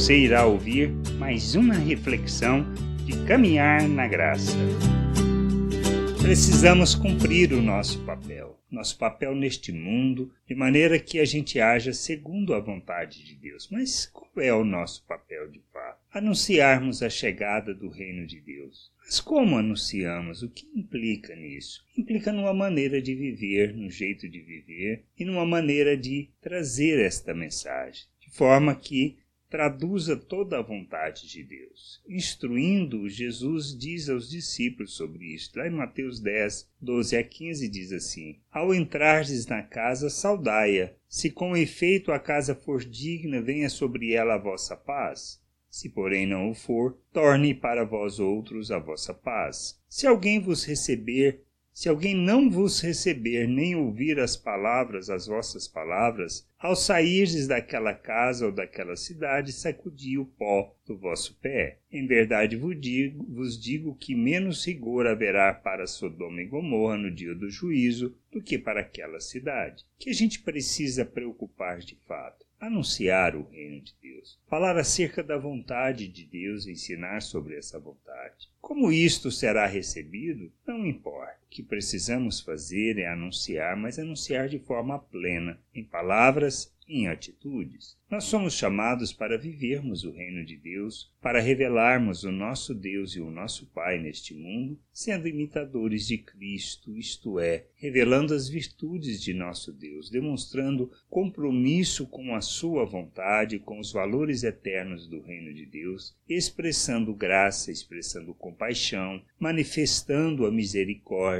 Você irá ouvir mais uma reflexão de caminhar na graça. Precisamos cumprir o nosso papel, nosso papel neste mundo, de maneira que a gente haja segundo a vontade de Deus. Mas qual é o nosso papel de fato? Anunciarmos a chegada do reino de Deus. Mas como anunciamos? O que implica nisso? Implica numa maneira de viver, no jeito de viver e numa maneira de trazer esta mensagem, de forma que traduza toda a vontade de Deus. Instruindo, Jesus diz aos discípulos sobre isto. Lá em Mateus 10, 12 a 15 diz assim: Ao entrardes na casa, saudai-a. Se com efeito a casa for digna, venha sobre ela a vossa paz. Se, porém, não o for, torne para vós outros a vossa paz. Se alguém vos receber se alguém não vos receber nem ouvir as palavras, as vossas palavras, ao sairdes daquela casa ou daquela cidade, sacudi o pó do vosso pé. Em verdade vos digo, vos digo que menos rigor haverá para Sodoma e Gomorra no dia do juízo do que para aquela cidade. Que a gente precisa preocupar de fato anunciar o reino de Deus, falar acerca da vontade de Deus, ensinar sobre essa vontade. Como isto será recebido, não importa. Que precisamos fazer é anunciar, mas anunciar de forma plena, em palavras em atitudes. Nós somos chamados para vivermos o reino de Deus, para revelarmos o nosso Deus e o nosso Pai neste mundo, sendo imitadores de Cristo, isto é, revelando as virtudes de nosso Deus, demonstrando compromisso com a Sua vontade, com os valores eternos do reino de Deus, expressando graça, expressando compaixão, manifestando a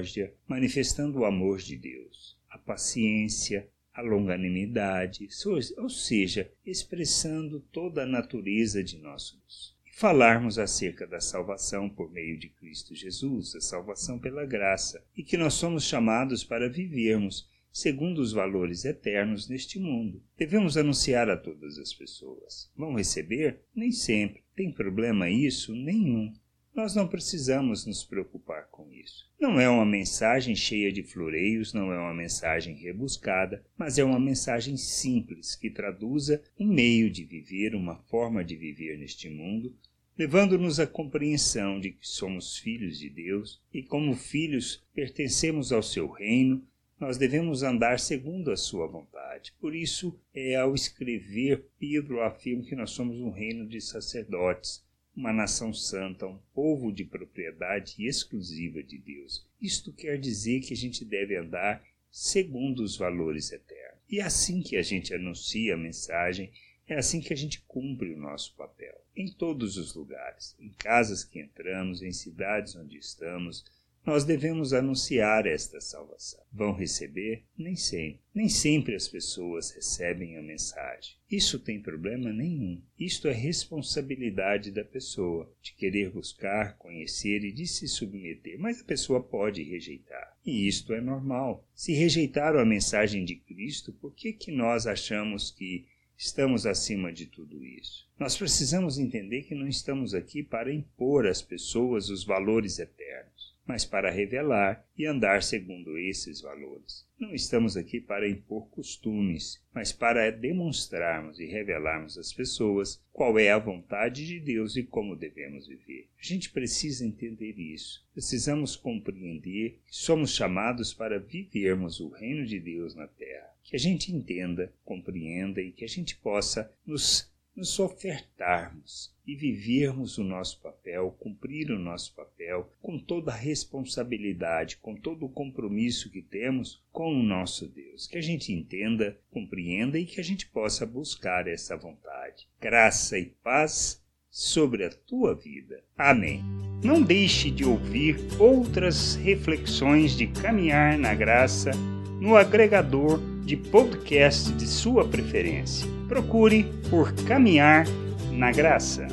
misericórdia, manifestando o amor de Deus, a paciência, a longanimidade, ou seja, expressando toda a natureza de nosso Deus. E falarmos acerca da salvação por meio de Cristo Jesus, a salvação pela graça, e que nós somos chamados para vivermos segundo os valores eternos neste mundo. Devemos anunciar a todas as pessoas. Vão receber? Nem sempre. Tem problema isso? Nenhum. Nós não precisamos nos preocupar com isso. Não é uma mensagem cheia de floreios, não é uma mensagem rebuscada, mas é uma mensagem simples que traduza um meio de viver, uma forma de viver neste mundo, levando-nos à compreensão de que somos filhos de Deus e, como filhos, pertencemos ao seu reino, nós devemos andar segundo a sua vontade. Por isso, é ao escrever, Pedro afirma que nós somos um reino de sacerdotes uma nação santa, um povo de propriedade exclusiva de Deus. Isto quer dizer que a gente deve andar segundo os valores eternos. E é assim que a gente anuncia a mensagem, é assim que a gente cumpre o nosso papel. Em todos os lugares, em casas que entramos, em cidades onde estamos, nós devemos anunciar esta salvação. Vão receber? Nem sempre. Nem sempre as pessoas recebem a mensagem. Isso tem problema nenhum. Isto é responsabilidade da pessoa, de querer buscar, conhecer e de se submeter. Mas a pessoa pode rejeitar. E isto é normal. Se rejeitaram a mensagem de Cristo, por que, que nós achamos que estamos acima de tudo isso? Nós precisamos entender que não estamos aqui para impor às pessoas os valores eternos mas para revelar e andar segundo esses valores. Não estamos aqui para impor costumes, mas para demonstrarmos e revelarmos às pessoas qual é a vontade de Deus e como devemos viver. A gente precisa entender isso. Precisamos compreender que somos chamados para vivermos o reino de Deus na terra. Que a gente entenda, compreenda e que a gente possa nos nos ofertarmos e vivermos o nosso papel, cumprir o nosso papel com toda a responsabilidade, com todo o compromisso que temos com o nosso Deus. Que a gente entenda, compreenda e que a gente possa buscar essa vontade. Graça e paz sobre a tua vida. Amém. Não deixe de ouvir outras reflexões de caminhar na graça no agregador de podcast de sua preferência. Procure por Caminhar na Graça.